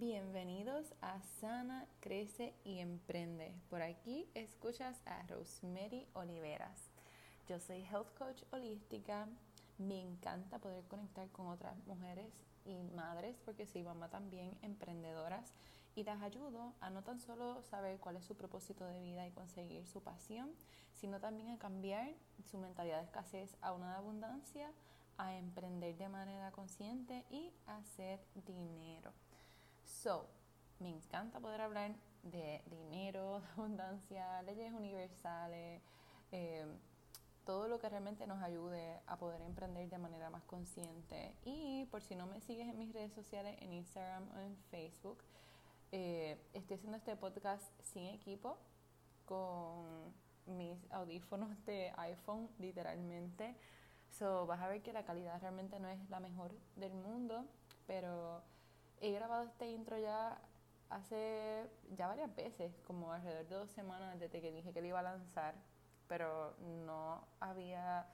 Bienvenidos a Sana, Crece y Emprende. Por aquí escuchas a Rosemary Oliveras. Yo soy Health Coach Holística. Me encanta poder conectar con otras mujeres y madres, porque soy mamá también, emprendedoras, y las ayudo a no tan solo saber cuál es su propósito de vida y conseguir su pasión, sino también a cambiar su mentalidad de escasez a una de abundancia, a emprender de manera consciente y a hacer dinero. So, me encanta poder hablar de dinero, de abundancia, leyes universales, eh, todo lo que realmente nos ayude a poder emprender de manera más consciente. Y por si no me sigues en mis redes sociales, en Instagram o en Facebook, eh, estoy haciendo este podcast sin equipo, con mis audífonos de iPhone, literalmente. So, vas a ver que la calidad realmente no es la mejor del mundo, pero he grabado este intro ya hace ya varias veces, como alrededor de dos semanas desde que dije que lo iba a lanzar, pero no había,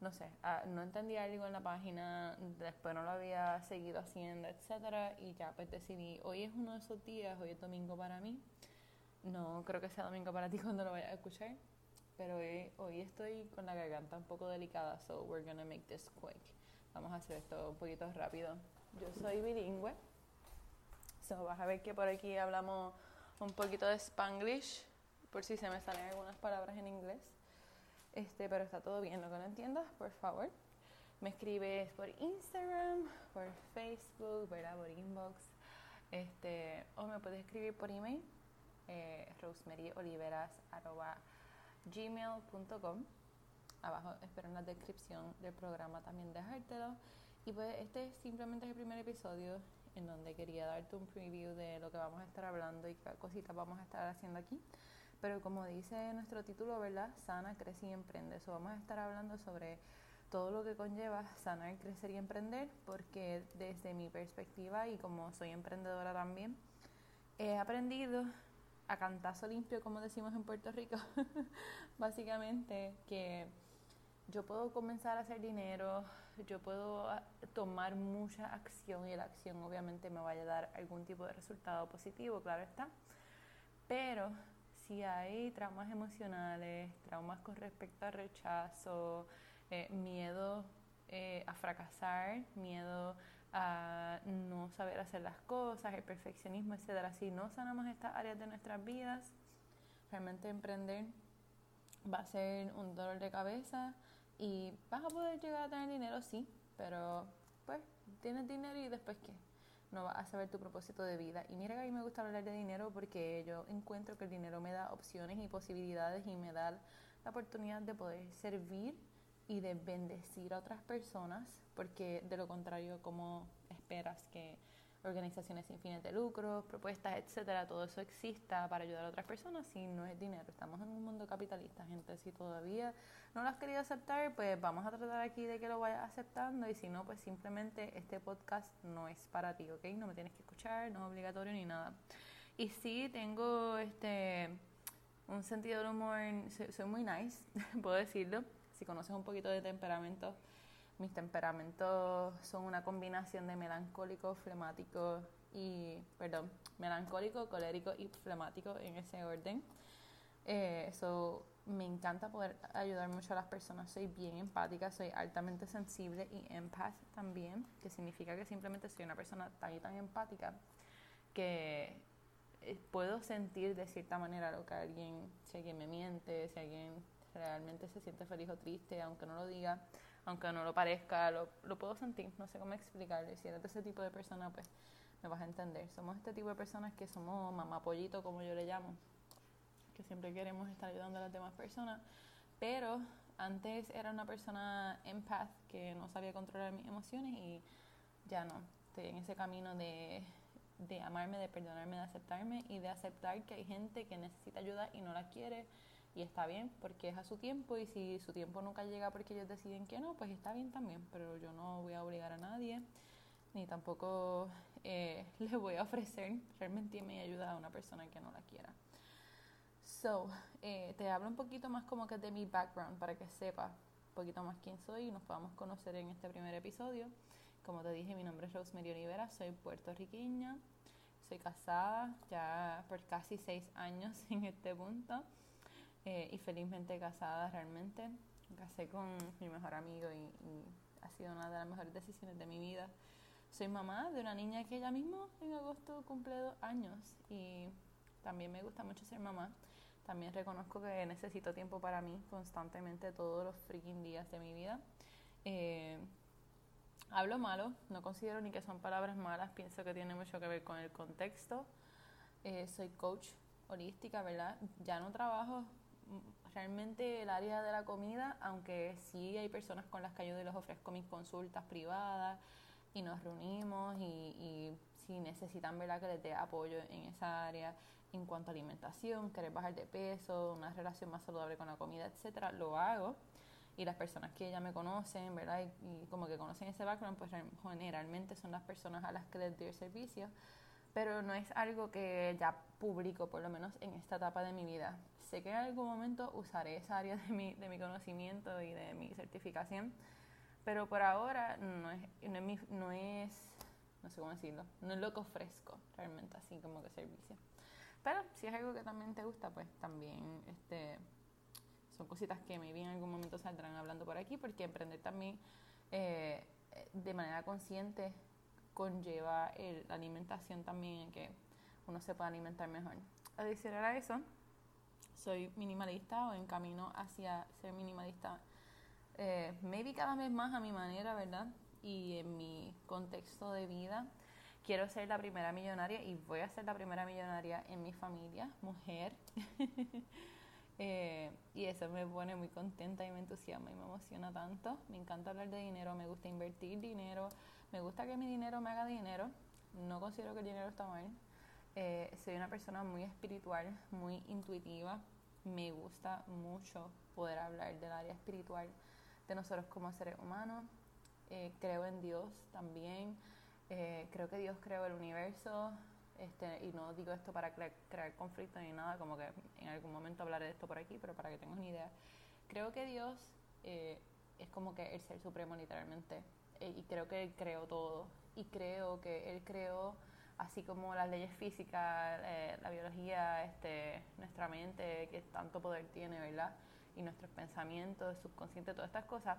no sé, ah, no entendía algo en la página, después no lo había seguido haciendo, etcétera, y ya pues decidí, hoy es uno de esos días, hoy es domingo para mí, no creo que sea domingo para ti cuando lo vayas a escuchar, pero hoy, hoy estoy con la garganta un poco delicada, so we're gonna make this quick. Vamos a hacer esto un poquito rápido. Yo soy bilingüe, So, vas a ver que por aquí hablamos un poquito de Spanglish, por si se me salen algunas palabras en inglés. Este, pero está todo bien, lo que no entiendas, por favor. Me escribes por Instagram, por Facebook, ¿verdad? por inbox. Este, o me puedes escribir por email, eh, gmail.com Abajo espero en la descripción del programa también dejártelo. Y pues este simplemente es el primer episodio en donde quería darte un preview de lo que vamos a estar hablando y qué cositas vamos a estar haciendo aquí. Pero como dice nuestro título, ¿verdad? Sana, crece y emprende. Eso vamos a estar hablando sobre todo lo que conlleva sanar, crecer y emprender, porque desde mi perspectiva y como soy emprendedora también, he aprendido a cantazo limpio, como decimos en Puerto Rico, básicamente que yo puedo comenzar a hacer dinero, yo puedo ah, tomar mucha acción y la acción obviamente me vaya a dar algún tipo de resultado positivo, claro está. Pero si hay traumas emocionales, traumas con respecto al rechazo, eh, miedo eh, a fracasar, miedo a no saber hacer las cosas, el perfeccionismo, etcétera, si no sanamos estas áreas de nuestras vidas, realmente emprender va a ser un dolor de cabeza y vas a poder llegar a tener dinero, sí, pero pues tienes dinero y después qué? No vas a saber tu propósito de vida. Y mira que a mí me gusta hablar de dinero porque yo encuentro que el dinero me da opciones y posibilidades y me da la oportunidad de poder servir y de bendecir a otras personas, porque de lo contrario, ¿cómo esperas que organizaciones sin fines de lucro, propuestas, etcétera, todo eso exista para ayudar a otras personas si no es dinero. Estamos en un mundo capitalista, gente. Si todavía no lo has querido aceptar, pues vamos a tratar aquí de que lo vayas aceptando y si no, pues simplemente este podcast no es para ti, ¿ok? No me tienes que escuchar, no es obligatorio ni nada. Y sí, tengo este un sentido del humor, soy muy nice, puedo decirlo. Si conoces un poquito de temperamento, mis temperamentos son una combinación de melancólico, flemático y, perdón, melancólico, colérico y flemático en ese orden. Eso eh, me encanta poder ayudar mucho a las personas. Soy bien empática, soy altamente sensible y empath también, que significa que simplemente soy una persona tan y tan empática que eh, puedo sentir de cierta manera lo que alguien, si alguien me miente, si alguien realmente se siente feliz o triste, aunque no lo diga aunque no lo parezca, lo, lo puedo sentir, no sé cómo explicarlo. Si eres de ese tipo de persona, pues me vas a entender. Somos este tipo de personas que somos mamá pollito, como yo le llamo, que siempre queremos estar ayudando a las demás personas, pero antes era una persona empath que no sabía controlar mis emociones y ya no. Estoy en ese camino de, de amarme, de perdonarme, de aceptarme y de aceptar que hay gente que necesita ayuda y no la quiere y está bien porque es a su tiempo y si su tiempo nunca llega porque ellos deciden que no, pues está bien también, pero yo no voy a obligar a nadie ni tampoco eh, le voy a ofrecer realmente mi ayuda a una persona que no la quiera. So, eh, te hablo un poquito más como que de mi background para que sepas un poquito más quién soy y nos podamos conocer en este primer episodio. Como te dije, mi nombre es Rosemary Olivera, soy puertorriqueña, soy casada ya por casi seis años en este punto eh, y felizmente casada realmente. Me casé con mi mejor amigo y, ha sido una de las mejores decisiones de mi vida. Soy mamá de una niña que ya mismo en agosto cumple dos años y también me gusta mucho ser mamá. También reconozco que necesito tiempo para mí constantemente todos los freaking días de mi vida. Eh, hablo malo, no considero ni que son palabras malas, pienso que tiene mucho que ver con el contexto. Eh, soy coach holística, ¿verdad? Ya no trabajo realmente el área de la comida, aunque sí hay personas con las que ayudo y les ofrezco mis consultas privadas y nos reunimos y, y si necesitan ¿verdad? que les dé apoyo en esa área en cuanto a alimentación, querer bajar de peso, una relación más saludable con la comida, etcétera, lo hago. Y las personas que ya me conocen, ¿verdad? Y, como que conocen ese background, pues generalmente son las personas a las que les doy el servicio. Pero no es algo que ya publico, por lo menos en esta etapa de mi vida. Sé que en algún momento usaré esa área de mi, de mi conocimiento y de mi certificación, pero por ahora no es, no es, no es, no sé cómo decirlo, no es lo que ofrezco realmente así como que servicio. Pero si es algo que también te gusta, pues también este, son cositas que me en algún momento saldrán hablando por aquí, porque emprender también eh, de manera consciente conlleva la alimentación también que uno se pueda alimentar mejor. Adicional a eso, soy minimalista o en camino hacia ser minimalista, eh, maybe cada vez más a mi manera, ¿verdad? Y en mi contexto de vida quiero ser la primera millonaria y voy a ser la primera millonaria en mi familia, mujer. Eh, y eso me pone muy contenta y me entusiasma y me emociona tanto. Me encanta hablar de dinero, me gusta invertir dinero, me gusta que mi dinero me haga dinero. No considero que el dinero está mal. Eh, soy una persona muy espiritual, muy intuitiva. Me gusta mucho poder hablar del área espiritual de nosotros como seres humanos. Eh, creo en Dios también. Eh, creo que Dios creó el universo, este, y no digo esto para crear, conflicto ni nada, como que en algún momento hablaré de esto por aquí, pero para que tengas una idea. Creo que Dios es como que el ser supremo literalmente, y creo que Él creó todo, y creo que Él creó así como las leyes físicas, la biología, este, nuestra mente, que tanto poder tiene, ¿verdad? Y nuestros pensamientos, subconsciente, todas estas cosas,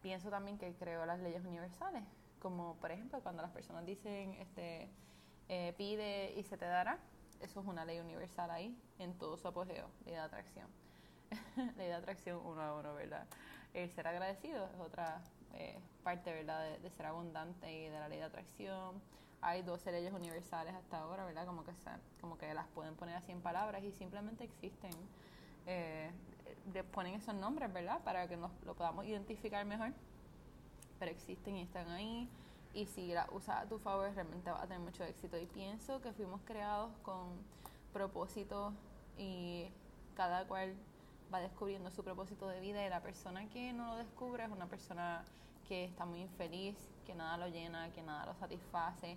pienso también que Él creó las leyes universales, como por ejemplo cuando las personas dicen este eh, pide y se te dará, eso es una ley universal ahí en todo su apogeo, ley de atracción. ley de atracción uno a uno, ¿verdad? El ser agradecido es otra eh, parte, ¿verdad? De, ser abundante y de la ley de atracción. Hay 12 leyes universales hasta ahora, ¿verdad? Como que, como que las pueden poner así en palabras y simplemente existen. Eh, ponen esos nombres, ¿verdad? Para que nos lo podamos identificar mejor pero existen y están ahí. Y si la usas a tu favor, realmente va a tener mucho éxito. Y pienso que fuimos creados con propósito y cada cual va descubriendo su propósito de vida y la persona que no lo descubre es una persona que está muy infeliz, que nada lo llena, que nada lo satisface,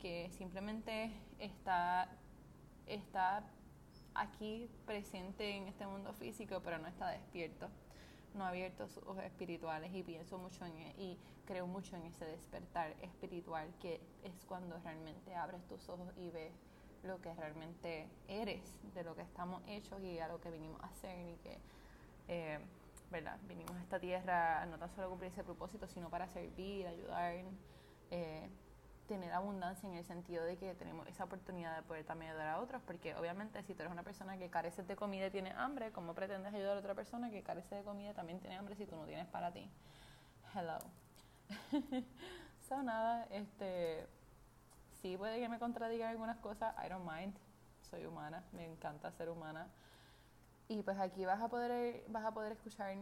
que simplemente está, está aquí presente en este mundo físico, pero no está despierto no ha abierto sus ojos espirituales. Y pienso mucho en e, y creo mucho en ese despertar espiritual que es cuando realmente abres tus ojos y ves lo que realmente eres, de lo que estamos hechos y a lo que vinimos a hacer y que, eh, ¿verdad? Vinimos a esta tierra no tan solo a cumplir ese propósito, sino para servir, ayudar, eh, tener abundancia en el sentido de que tenemos esa oportunidad de poder también ayudar a otros, porque obviamente si tú eres una persona que carece de comida y tiene hambre, ¿cómo pretendes ayudar a otra persona que carece de comida y también tiene hambre si tú no tienes para ti? Hello. so nada, este sí puede que me contradigan algunas cosas, I don't mind. Soy humana, me encanta ser humana. Y pues aquí vas a poder vas a poder escuchar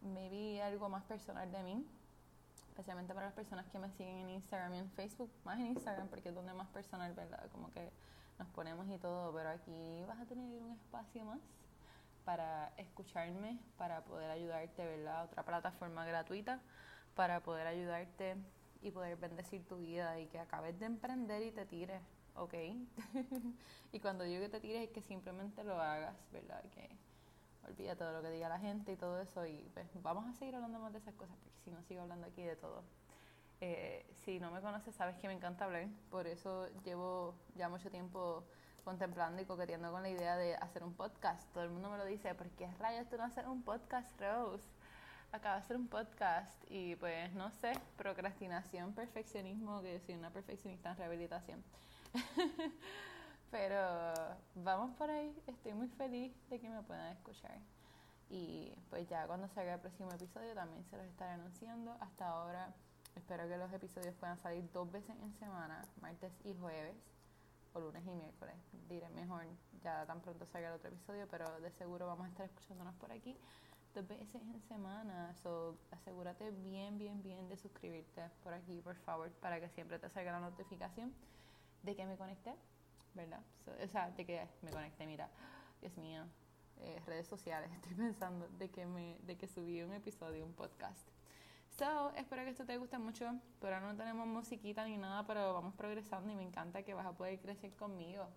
maybe algo más personal de mí, especialmente para las personas que me siguen en Instagram y en Facebook, más en Instagram porque es donde más personal, ¿verdad? Como que nos ponemos y todo, pero aquí vas a tener un espacio más para escucharme, para poder ayudarte, ¿verdad? Otra plataforma gratuita para poder ayudarte y poder bendecir tu vida y que acabes de emprender y te tires, ¿ok? y cuando digo que te tires es que simplemente lo hagas, ¿verdad? Que olvida todo lo que diga la gente y todo eso y pues vamos a seguir hablando más de esas cosas porque si no sigo hablando aquí de todo. Eh, si no me conoces, sabes que me encanta hablar, por eso llevo ya mucho tiempo contemplando y coqueteando con la idea de hacer un podcast. Todo el mundo me lo dice, ¿por qué rayos tú no hacer un podcast, Rose? Acaba de hacer un podcast y pues no sé, procrastinación, perfeccionismo, que soy una perfeccionista en rehabilitación. Pero vamos por ahí, estoy muy feliz de que me puedan escuchar. Y pues ya cuando salga el próximo episodio también se los estaré anunciando. Hasta ahora espero que los episodios puedan salir dos veces en semana, martes y jueves o lunes y miércoles. Diré mejor ya tan pronto salga el otro episodio, pero de seguro vamos a estar escuchándonos por aquí dos veces en semana. So, asegúrate bien, bien, bien de suscribirte por aquí, por favor, para que siempre te salga la notificación de que me conecté, ¿verdad? o sea, de que me conecté, mira, Dios mío, eh, redes sociales, estoy pensando de que, me, de que subí un episodio, un podcast. So, espero que esto te guste mucho. Por ahora no tenemos musiquita ni nada, pero vamos progresando y me encanta que vas a poder crecer conmigo.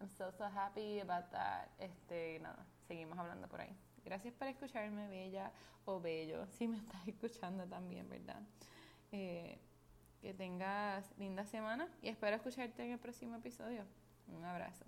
I'm so, so happy about that. Este, nada, seguimos hablando por ahí. Gracias por escucharme, bella o bello, si me estás escuchando también, ¿verdad? Eh, que tengas linda semana y espero escucharte en el próximo episodio. Un abrazo.